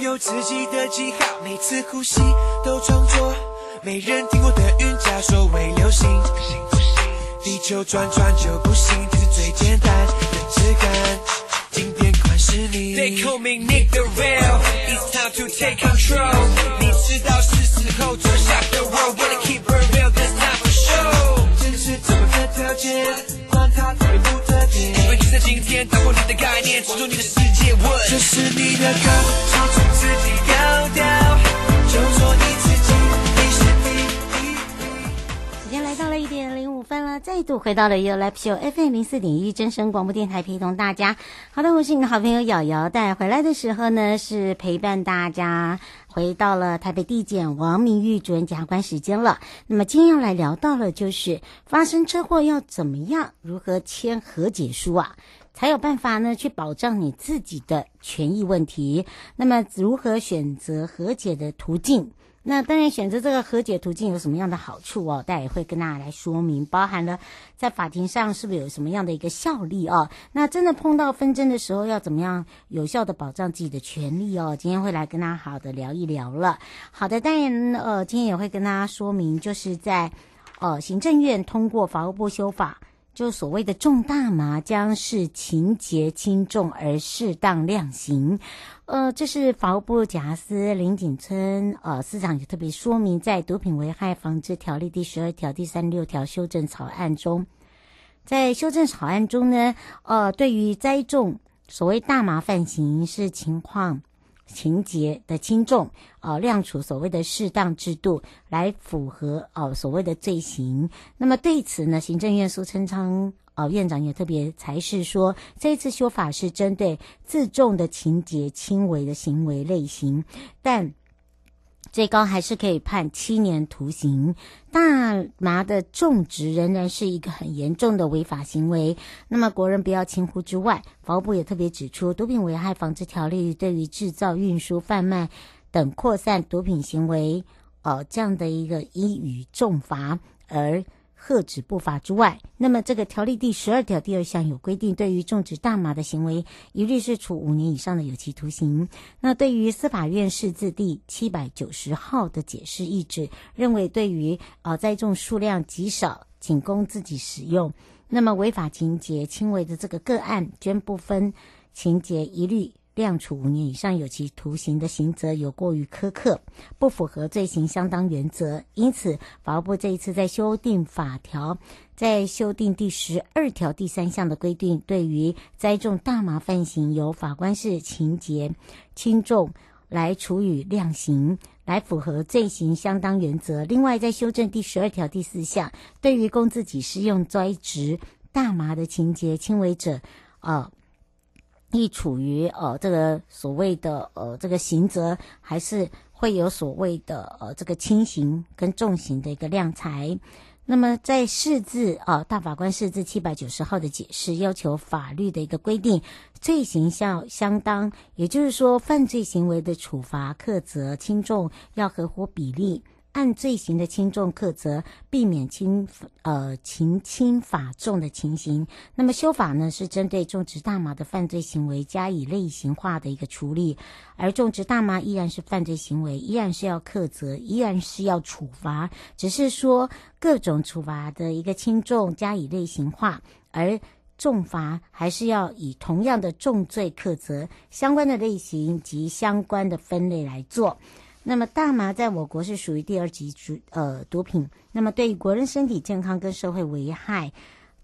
有自己的记号每次呼吸都装作没人听过的韵脚所谓流行。地球转转就不行这是最简单的质感经典款式你 they call me nick irreal it's time to take control. 你知道是时候下 keeper real 走过这条街管他特别不特别因为你在今天打破你的概念闯入你的世界问。这是你的歌唱出自己高调就做一次回到了 You Live Show FM 零四点一真声广播电台，陪同大家。好的，我是你的好朋友瑶瑶。带回来的时候呢，是陪伴大家回到了台北地检王明玉主任检察官时间了。那么今天要来聊到了，就是发生车祸要怎么样，如何签和解书啊，才有办法呢去保障你自己的权益问题。那么如何选择和解的途径？那当然，选择这个和解途径有什么样的好处哦？大家也会跟大家来说明，包含了在法庭上是不是有什么样的一个效力哦？那真的碰到纷争的时候，要怎么样有效的保障自己的权利哦？今天会来跟大家好好的聊一聊了。好的，当然呃，今天也会跟大家说明，就是在呃行政院通过法务部修法。就所谓的重大麻将是情节轻重而适当量刑，呃，这是法务部贾斯林景春呃司长也特别说明，在毒品危害防治条例第十二条第三十六条修正草案中，在修正草案中呢，呃，对于栽种所谓大麻犯刑是情况。情节的轻重，呃，量处所谓的适当制度，来符合呃所谓的罪行。那么对此呢，行政院苏贞昌呃院长也特别才是说，这一次修法是针对自重的情节轻微的行为类型，但。最高还是可以判七年徒刑。大麻的种植仍然是一个很严重的违法行为。那么国人不要轻忽之外，法务部也特别指出，毒品危害防治条例对于制造、运输、贩卖等扩散毒品行为，呃，这样的一个依予重罚而。喝止不法之外，那么这个条例第十二条第二项有规定，对于种植大麻的行为，一律是处五年以上的有期徒刑。那对于司法院释字第七百九十号的解释意旨，认为对于呃栽种数量极少，仅供自己使用，那么违法情节轻微的这个个案，均不分情节一律。量处五年以上有期徒刑的刑责有过于苛刻，不符合罪刑相当原则，因此法务部这一次在修订法条，在修订第十二条第三项的规定，对于栽种大麻犯行，由法官视情节轻重来处以量刑，来符合罪刑相当原则。另外，在修正第十二条第四项，对于供自己施用栽植大麻的情节轻微者，呃。亦处于呃这个所谓的呃这个刑责，还是会有所谓的呃这个轻刑跟重刑的一个量裁。那么在释字啊，大法官释字七百九十号的解释，要求法律的一个规定，罪行效相当，也就是说犯罪行为的处罚克责轻重要合乎比例。按罪行的轻重克责，避免轻呃情轻法重的情形。那么修法呢，是针对种植大麻的犯罪行为加以类型化的一个处理，而种植大麻依然是犯罪行为，依然是要克责，依然是要处罚，只是说各种处罚的一个轻重加以类型化，而重罚还是要以同样的重罪克责相关的类型及相关的分类来做。那么大麻在我国是属于第二级毒呃毒品，那么对于国人身体健康跟社会危害，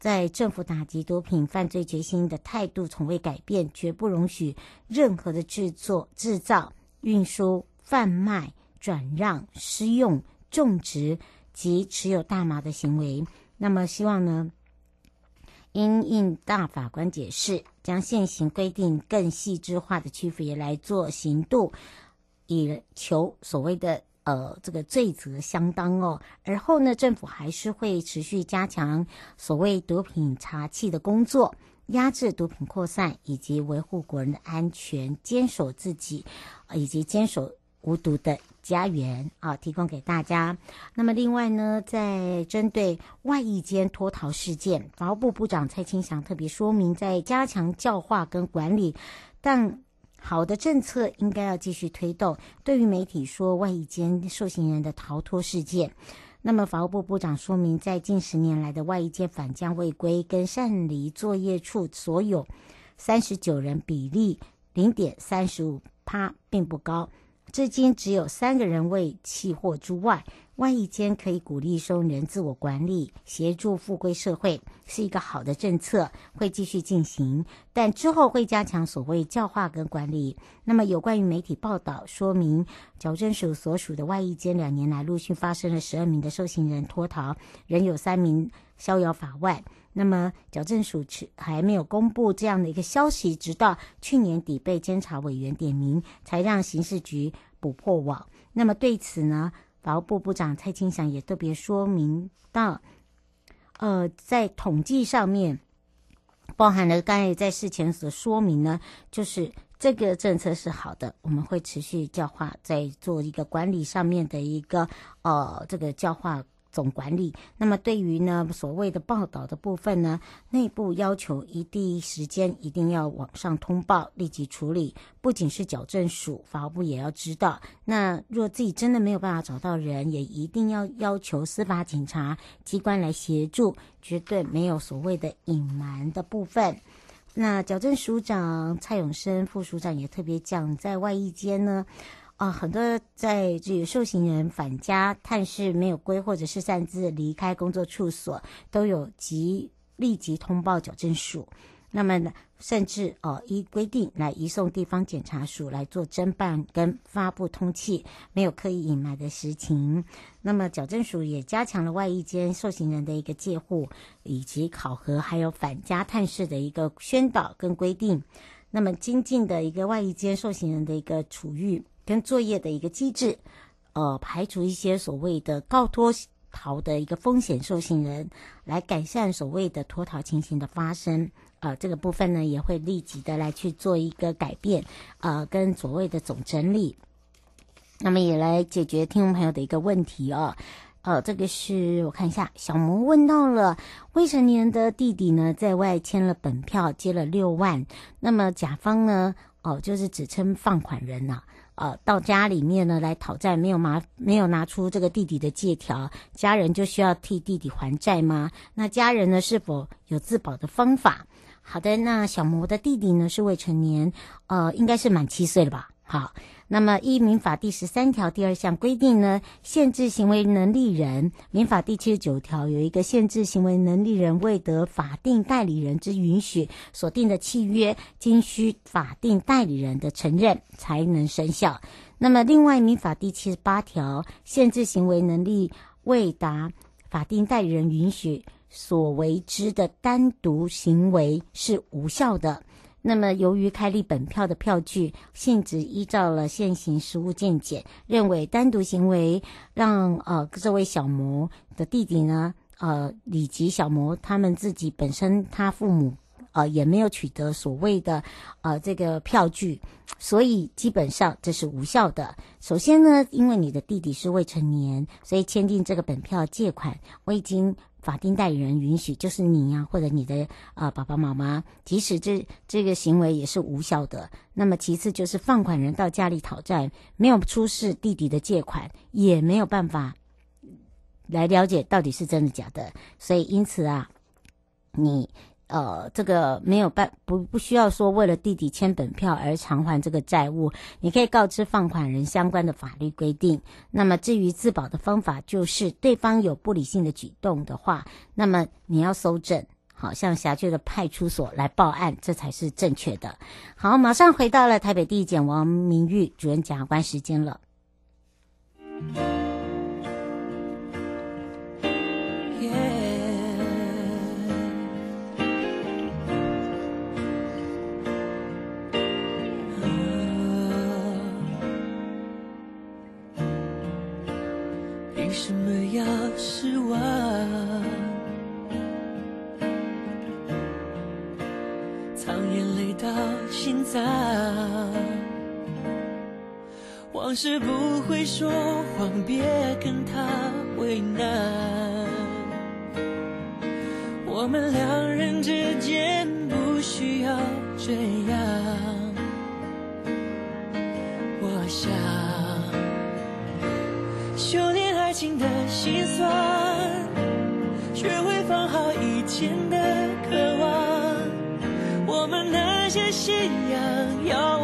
在政府打击毒品犯罪决心的态度从未改变，绝不容许任何的制作、制造、运输、贩卖、转让、施用、种植及持有大麻的行为。那么希望呢，因应大法官解释，将现行规定更细致化的区别来做刑度。以求所谓的呃这个罪责相当哦，而后呢，政府还是会持续加强所谓毒品查缉的工作，压制毒品扩散，以及维护国人的安全，坚守自己，以及坚守无毒的家园啊，提供给大家。那么另外呢，在针对外役间脱逃事件，法务部部长蔡清祥特别说明，在加强教化跟管理，但。好的政策应该要继续推动。对于媒体说外役监受刑人的逃脱事件，那么法务部部长说明，在近十年来的外役监返乡未归跟擅离作业处所有三十九人比例零点三十五趴，并不高。至今只有三个人未弃获之外。外役监可以鼓励收人自我管理，协助复归社会，是一个好的政策，会继续进行。但之后会加强所谓教化跟管理。那么有关于媒体报道说明，矫正署所属的外役监两年来陆续发生了十二名的受刑人脱逃，仍有三名逍遥法外。那么矫正署还没有公布这样的一个消息，直到去年底被监察委员点名，才让刑事局补破网。那么对此呢？劳部部长蔡清祥也特别说明到，呃，在统计上面，包含了刚才在事前所说明呢，就是这个政策是好的，我们会持续教化，在做一个管理上面的一个呃这个教化。总管理。那么对于呢所谓的报道的部分呢，内部要求一第一时间一定要往上通报，立即处理。不仅是矫正署，法务部也要知道。那若自己真的没有办法找到人，也一定要要求司法警察机关来协助，绝对没有所谓的隐瞒的部分。那矫正署长蔡永生副署长也特别讲，在外役监呢。啊，很多在这个受刑人返家探视没有归，或者是擅自离开工作处所，都有即立即通报矫正署。那么呢，甚至哦依规定来移送地方检察署来做侦办跟发布通气，没有刻意隐瞒的实情。那么矫正署也加强了外役间受刑人的一个戒护以及考核，还有返家探视的一个宣导跟规定。那么精进的一个外役间受刑人的一个处遇。跟作业的一个机制，呃，排除一些所谓的告脱逃的一个风险受刑人，来改善所谓的脱逃情形的发生，呃，这个部分呢也会立即的来去做一个改变，呃，跟所谓的总整理，那么也来解决听众朋友的一个问题哦。呃，这个是我看一下，小魔问到了未成年的弟弟呢，在外签了本票，借了六万，那么甲方呢，哦、就是只称放款人呢、呃，到家里面呢来讨债，没有拿没有拿出这个弟弟的借条，家人就需要替弟弟还债吗？那家人呢是否有自保的方法？好的，那小魔的弟弟呢是未成年，呃，应该是满七岁了吧？好。那么，依民法第十三条第二项规定呢，限制行为能力人，民法第七十九条有一个限制行为能力人未得法定代理人之允许所定的契约，经需法定代理人的承认才能生效。那么，另外民法第七十八条限制行为能力未达法定代理人允许所为之的单独行为是无效的。那么，由于开立本票的票据性质依照了现行实务见解，认为单独行为让呃这位小魔的弟弟呢，呃以及小魔他们自己本身他父母呃也没有取得所谓的呃这个票据，所以基本上这是无效的。首先呢，因为你的弟弟是未成年，所以签订这个本票借款未经。法定代理人允许，就是你呀、或者你的啊、爸爸妈妈，即使这这个行为也是无效的。那么其次就是放款人到家里讨债，没有出示弟弟的借款，也没有办法来了解到底是真的假的。所以因此啊，你。呃，这个没有办不不需要说为了弟弟签本票而偿还这个债务，你可以告知放款人相关的法律规定。那么至于自保的方法，就是对方有不理性的举动的话，那么你要搜证，好，向辖区的派出所来报案，这才是正确的。好，马上回到了台北地检王明玉主任检察官时间了。心脏。往事不会说谎，别跟他为难。我们两人之间不需要这样。我想修炼爱。情的心酸，学会放好以前的些信仰，要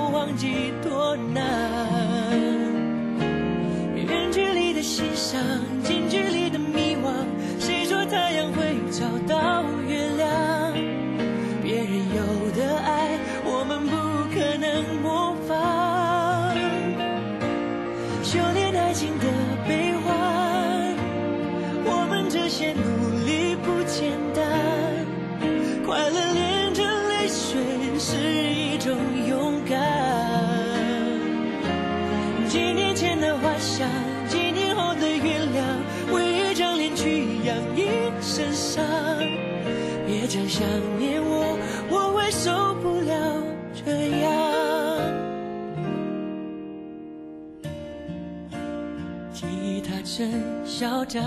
几年前的幻想，几年后的原谅，为一张脸去养一身伤。别讲想念我，我会受不了这样。吉他真嚣张。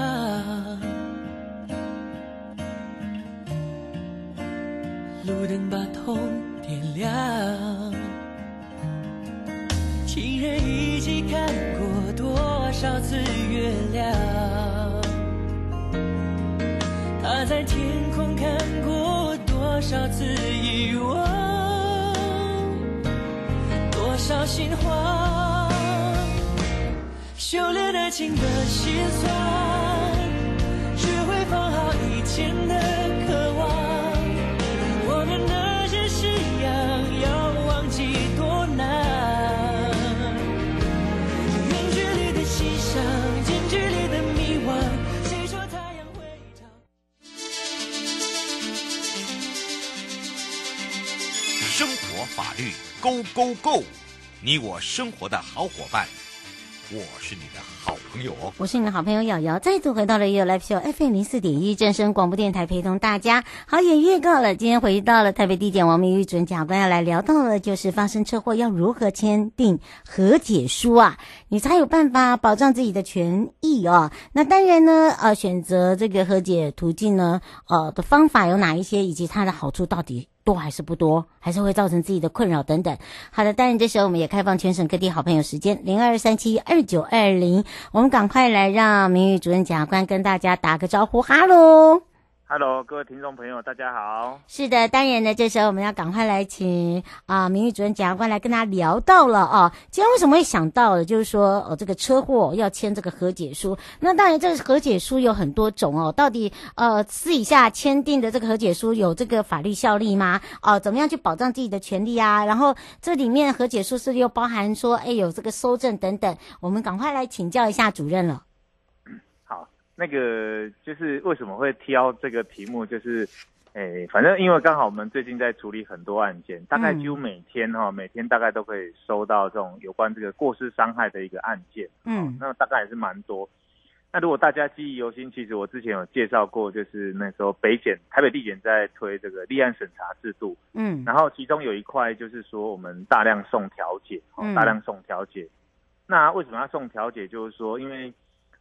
路灯把痛点亮，情人一起看过多多少次月亮？他在天空看过多少次遗忘？多少心慌？修炼爱情的心酸，Go Go 你我生活的好伙伴，我是你的好朋友，我是你的好朋友瑶瑶，再度回到了 You Live Show FM 零四点一正声广播电台，陪同大家。好，也预告了，今天回到了台北地检王明玉主任检察官要来聊到了，就是发生车祸要如何签订和解书啊，你才有办法保障自己的权益哦。那当然呢，呃，选择这个和解途径呢，呃的方法有哪一些，以及它的好处到底多还是不多，还是会造成自己的困扰等等。好的，当然这时候我们也开放全省各地好朋友时间零二三七二九二零，我们赶快来让明玉主任检察官跟大家打个招呼，哈喽。Hello，各位听众朋友，大家好。是的，当然呢，这时候我们要赶快来请啊，明玉主任检察官来跟他聊到了啊。今天为什么会想到了，就是说，呃，这个车祸要签这个和解书。那当然，这个和解书有很多种哦。到底呃，私底下签订的这个和解书有这个法律效力吗？哦、怎么样去保障自己的权利啊？然后这里面和解书是又包含说，哎，有这个搜证等等。我们赶快来请教一下主任了。那个就是为什么会挑这个题目，就是，诶，反正因为刚好我们最近在处理很多案件，大概几乎每天哈、哦，每天大概都可以收到这种有关这个过失伤害的一个案件，嗯、哦，那大概也是蛮多。那如果大家记忆犹新，其实我之前有介绍过，就是那时候北检、台北地检在推这个立案审查制度，嗯，然后其中有一块就是说我们大量送调解，哦，大量送调解。那为什么要送调解？就是说因为。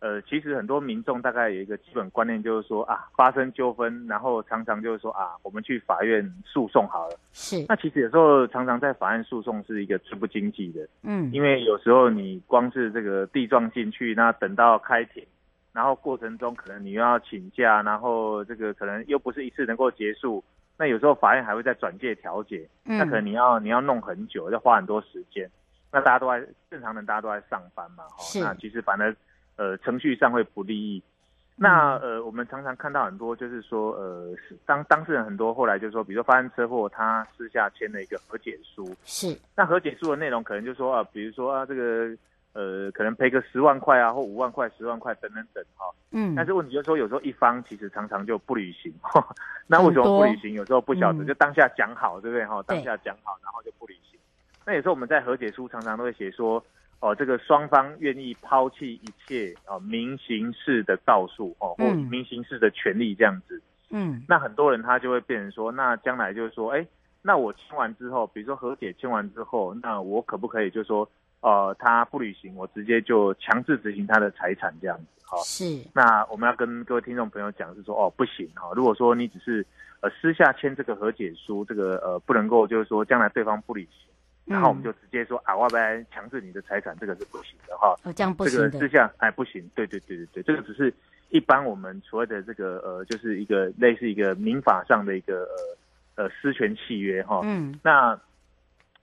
呃，其实很多民众大概有一个基本观念，就是说啊，发生纠纷，然后常常就是说啊，我们去法院诉讼好了。是。那其实有时候常常在法院诉讼是一个最不经济的。嗯。因为有时候你光是这个地状进去，那等到开庭，然后过程中可能你又要请假，然后这个可能又不是一次能够结束。那有时候法院还会再转介调解，嗯。那可能你要你要弄很久，要花很多时间。那大家都在正常人，大家都在上班嘛。是。那其实反而。呃，程序上会不利益。那呃，我们常常看到很多，就是说，呃，当当事人很多后来就是说，比如说发生车祸，他私下签了一个和解书。是。那和解书的内容可能就是说啊，比如说啊，这个呃，可能赔个十万块啊，或五万块、十万块等等等哈。嗯。但是问题就是说，有时候一方其实常常就不履行。那为什么不履行？有时候不晓得，就当下讲好，对不对？哈，当下讲好，然后就不履行。那有时候我们在和解书常常都会写说。哦，这个双方愿意抛弃一切哦，民刑事的告诉哦，或民刑事的权利这样子。嗯，那很多人他就会变成说，那将来就是说，哎，那我签完之后，比如说和解签完之后，那我可不可以就是说，呃，他不履行，我直接就强制执行他的财产这样子？哈，是。那我们要跟各位听众朋友讲是说，哦，不行哈。如果说你只是呃私下签这个和解书，这个呃不能够就是说将来对方不履行。然后我们就直接说、嗯、啊，我不然强制你的财产，这个是不行的哈。哦，这样不行。这个事项哎不行，对对对对对，这个只是一般我们所谓的这个呃，就是一个类似一个民法上的一个呃呃私权契约哈。嗯。那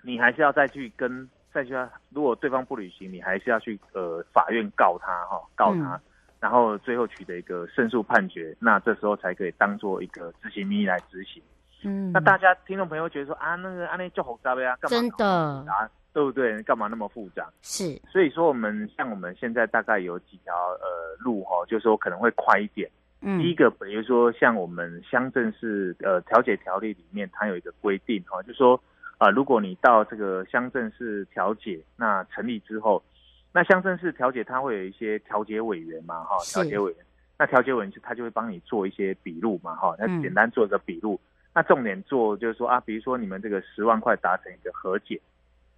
你还是要再去跟再去，如果对方不履行，你还是要去呃法院告他哈，告他，嗯、然后最后取得一个胜诉判决，那这时候才可以当做一个执行命令来执行。嗯，那大家听众朋友觉得说啊，那个安内就好杂呀，干嘛真的啊，对不对？干嘛那么复杂？是，所以说我们像我们现在大概有几条呃路哈，就是说可能会快一点。嗯，第一个比如说像我们乡镇市呃调解条例里面，它有一个规定哈，就说啊、呃，如果你到这个乡镇市调解那成立之后，那乡镇市调解它会有一些调解委员嘛哈，调解委员，那调解委员就他就会帮你做一些笔录嘛哈，那简单做一个笔录。嗯那重点做就是说啊，比如说你们这个十万块达成一个和解，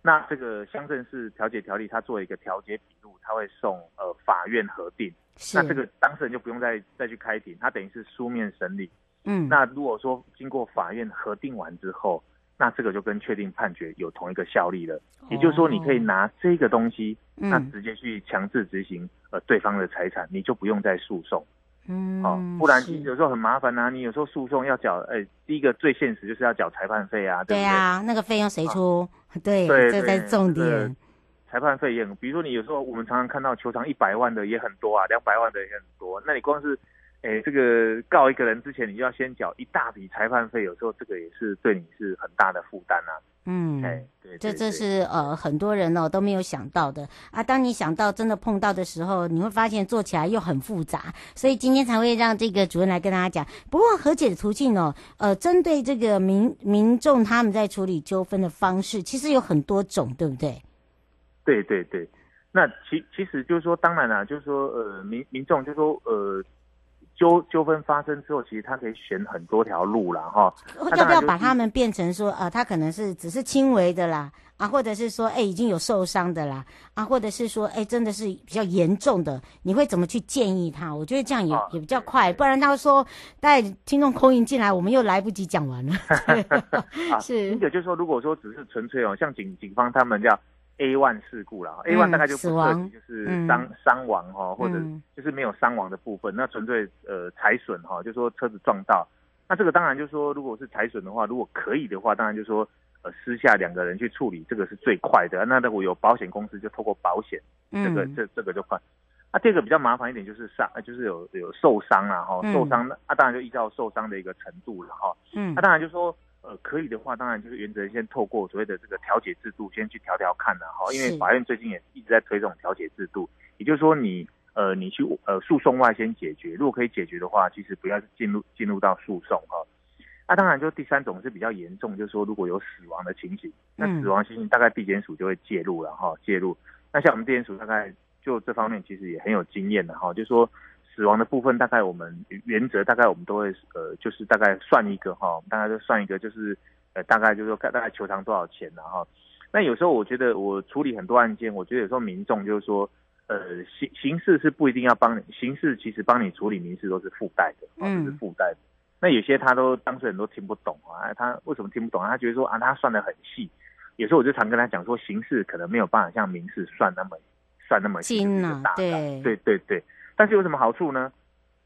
那这个乡镇市调解条例，它做一个调解笔录，它会送呃法院核定。那这个当事人就不用再再去开庭，他等于是书面审理。嗯。那如果说经过法院核定完之后，那这个就跟确定判决有同一个效力了。也就是说，你可以拿这个东西，那直接去强制执行呃对方的财产，你就不用再诉讼。嗯，哦，不然有时候很麻烦呐、啊。你有时候诉讼要缴，哎、欸，第一个最现实就是要缴裁判费啊，对啊，那个费用谁出？啊、对，對，这才是重点。裁判费用，比如说你有时候我们常常看到球场一百万的也很多啊，两百万的也很多。那你光是，哎、欸，这个告一个人之前，你就要先缴一大笔裁判费，有时候这个也是对你是很大的负担啊。嗯，哎，对，这这是呃很多人哦都没有想到的啊。当你想到真的碰到的时候，你会发现做起来又很复杂，所以今天才会让这个主任来跟大家讲。不过和解的途径哦，呃，针对这个民民众他们在处理纠纷的方式，其实有很多种，对不对？对对对，那其其实就是说，当然啦，就是说，呃，民民众就是说，呃，纠纠纷发生之后，其实他可以选很多条路啦。哈。要不要把他们变成说，呃，他可能是只是轻微的啦，啊，或者是说，哎，已经有受伤的啦，啊，或者是说，哎，真的是比较严重的，你会怎么去建议他？我觉得这样也、啊、也比较快，不然他说带听众空运进来，我们又来不及讲完了。是，第一个就是说，如果说只是纯粹哦，像警警方他们叫。A one 事故了，A one 大概就不涉及就是伤伤亡哈，或者就是没有伤亡的部分，那纯粹呃财损哈，就说车子撞到，那这个当然就是说，如果是财损的话，如果可以的话，当然就是说呃私下两个人去处理，这个是最快的。那如果有保险公司就透过保险，这个这这个就快。那这个比较麻烦一点就是伤，就是有有受伤啊哈，受伤那啊当然就依照受伤的一个程度了哈。嗯，那当然就是说。呃，可以的话，当然就是原则先透过所谓的这个调解制度，先去调调看的哈。因为法院最近也一直在推这种调解制度，也就是说你呃你去呃诉讼外先解决，如果可以解决的话，其实不要进入进入到诉讼哈。那、啊、当然就第三种是比较严重，就是说如果有死亡的情形，那死亡情形大概地检署就会介入了哈，介入。那像我们地检署大概就这方面其实也很有经验的哈，就是说。死亡的部分大概我们原则大概我们都会呃就是大概算一个哈，大概就算一个就是呃大概就是说大概求偿多少钱然后，那有时候我觉得我处理很多案件，我觉得有时候民众就是说呃刑刑事是不一定要帮你，刑事其实帮你处理民事都是附带的，嗯，是附带的。那有些他都当事人都听不懂啊，他为什么听不懂啊？他觉得说啊他算的很细，有时候我就常跟他讲说刑事可能没有办法像民事算那么算那么精啊，对对对对。但是有什么好处呢？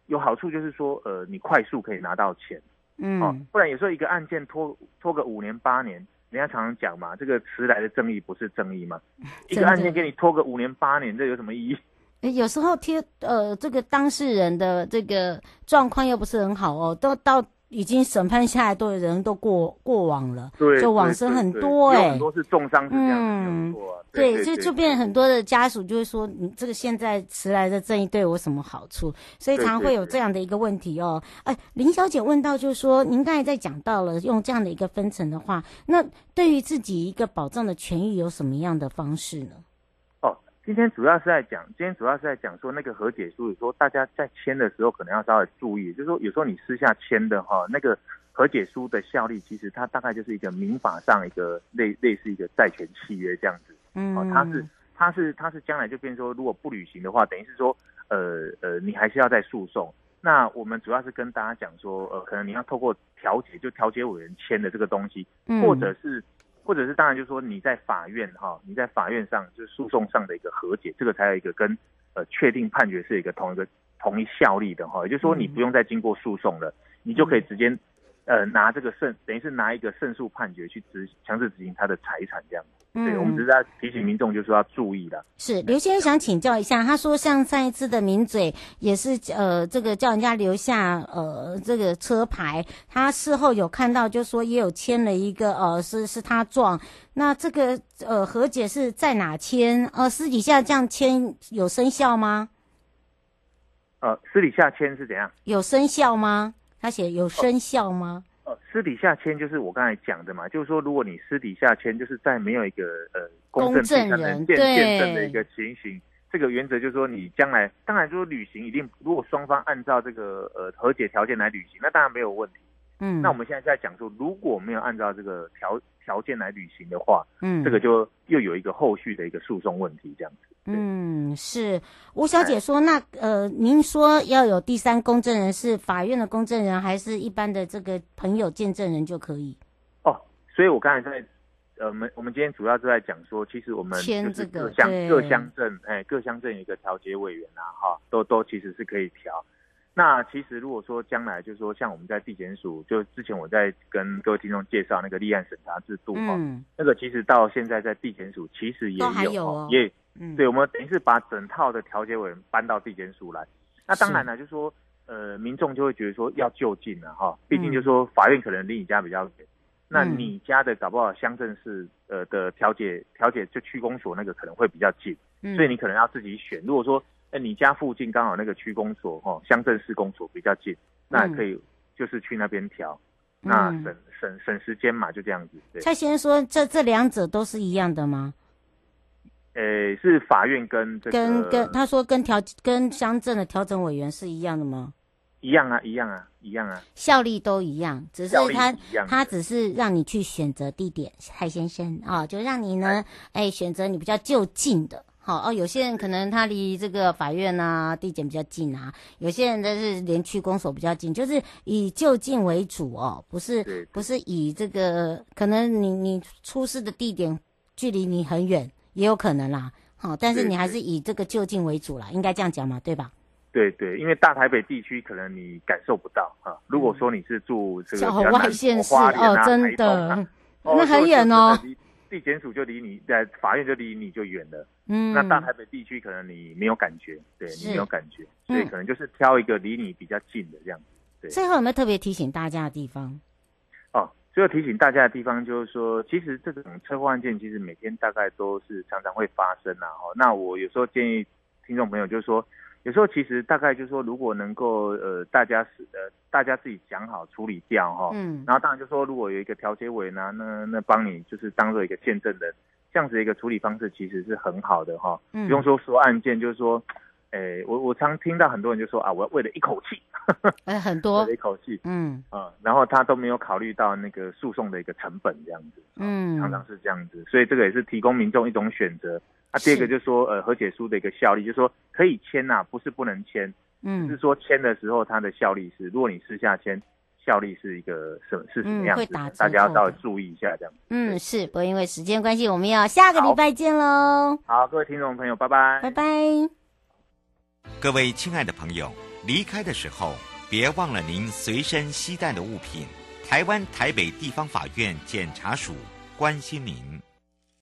有好处就是说，呃，你快速可以拿到钱，嗯，哦，不然有时候一个案件拖拖个五年八年，人家常常讲嘛，这个迟来的正义不是正义嘛？一个案件给你拖个五年八年，这有什么意义？诶，有时候贴呃，这个当事人的这个状况又不是很好哦，都到。已经审判下来，都有人都过过往了，对，就往生很多哎、欸，很多是重伤是这样嗯，对，就就变很多的家属就会说，你这个现在迟来的正义对我什么好处？所以常常会有这样的一个问题哦。哎，林小姐问到，就是说，您刚才在讲到了用这样的一个分层的话，那对于自己一个保障的权益有什么样的方式呢？今天主要是在讲，今天主要是在讲说那个和解书，说大家在签的时候可能要稍微注意，就是说有时候你私下签的哈，那个和解书的效力，其实它大概就是一个民法上一个类类似一个债权契约这样子，嗯，它是它是它是将来就变成说，如果不履行的话，等于是说，呃呃，你还是要再诉讼。那我们主要是跟大家讲说，呃，可能你要透过调解，就调解委员签的这个东西，或者是。或者是当然就是说你在法院哈，你在法院上就是诉讼上的一个和解，这个才有一个跟呃确定判决是一个同一个同一效力的哈，也就是说你不用再经过诉讼了，你就可以直接呃拿这个胜，等于是拿一个胜诉判决去执强制执行他的财产这样。对，我们只是在提醒民众，就是说要注意的。是刘先生想请教一下，他说像上一次的名嘴也是呃，这个叫人家留下呃这个车牌，他事后有看到，就说也有签了一个呃是是他撞，那这个呃和解是在哪签？呃私底下这样签有生效吗？呃私底下签是怎样？有生效吗？他写有生效吗？呃私底下签就是我刚才讲的嘛，就是说，如果你私底下签，就是在没有一个呃公证才能见见证的一个情形，这个原则就是说，你将来当然说履行一定，如果双方按照这个呃和解条件来履行，那当然没有问题。嗯，那我们现在在讲说，如果没有按照这个条条件来履行的话，嗯，这个就又有一个后续的一个诉讼问题，这样子。嗯，是吴小姐说，那呃，您说要有第三公证人，是法院的公证人，还是一般的这个朋友见证人就可以？哦，所以我刚才在呃，我们我们今天主要是在讲说，其实我们就是各乡各乡镇，哎，各乡镇有一个调解委员啊，哈，都都其实是可以调。那其实如果说将来就是说，像我们在地检署，就之前我在跟各位听众介绍那个立案审查制度哈，嗯，那个其实到现在在地检署其实也有，还有哦，也。嗯，对，我们等于是把整套的调解委员搬到地检署来。那当然了，就是说，呃，民众就会觉得说要就近了哈，毕竟就是说法院可能离你家比较远，嗯、那你家的搞不好乡镇市呃的调解调解就区公所那个可能会比较近，嗯、所以你可能要自己选。如果说，哎，你家附近刚好那个区公所哈，乡镇市公所比较近，那可以就是去那边调，嗯、那省省省时间嘛，就这样子。对。蔡先生说，这这两者都是一样的吗？呃，是法院跟这个跟跟他说跟调跟乡镇的调整委员是一样的吗？一样啊，一样啊，一样啊，效力都一样，只是他他只是让你去选择地点，蔡先生啊、哦，就让你呢，哎，哎，选择你比较就近的，好、哦、哦，有些人可能他离这个法院啊、地检比较近啊，有些人的是连区公所比较近，就是以就近为主哦，不是不是以这个可能你你出事的地点距离你很远，也有可能啦，好、哦，但是你还是以这个就近为主啦，应该这样讲嘛，对吧？对对，因为大台北地区可能你感受不到啊。如果说你是住这个小外县市哦，真的，那很远哦。地检署就离你，在法院就离你就远了。嗯，那大台北地区可能你没有感觉，对你没有感觉，所以可能就是挑一个离你比较近的这样子。对，最后有没有特别提醒大家的地方？哦，最后提醒大家的地方就是说，其实这种车祸案件其实每天大概都是常常会发生啊。哦，那我有时候建议听众朋友就是说。有时候其实大概就是说，如果能够呃，大家是呃，大家自己讲好处理掉哈，嗯，然后当然就是说，如果有一个调解委呢，那那帮你就是当做一个见证人，这样子一个处理方式其实是很好的哈，嗯，不用说说案件，就是说，诶，我我常听到很多人就说啊，我要为了一口气，哎，很 多。为了一口气，嗯。啊，然后他都没有考虑到那个诉讼的一个成本这样子，嗯，常常是这样子，所以这个也是提供民众一种选择。啊，第二个就是说，呃，和解书的一个效力，就是说可以签呐、啊，不是不能签，嗯，是说签的时候它的效力是，如果你私下签，效力是一个什么是什么样子，嗯、会打大家要稍微注意一下这样。嗯，是，不过因为时间关系，我们要下个礼拜见喽。好，各位听众朋友，拜拜，拜拜。各位亲爱的朋友，离开的时候别忘了您随身携带的物品。台湾台北地方法院检察署关心您。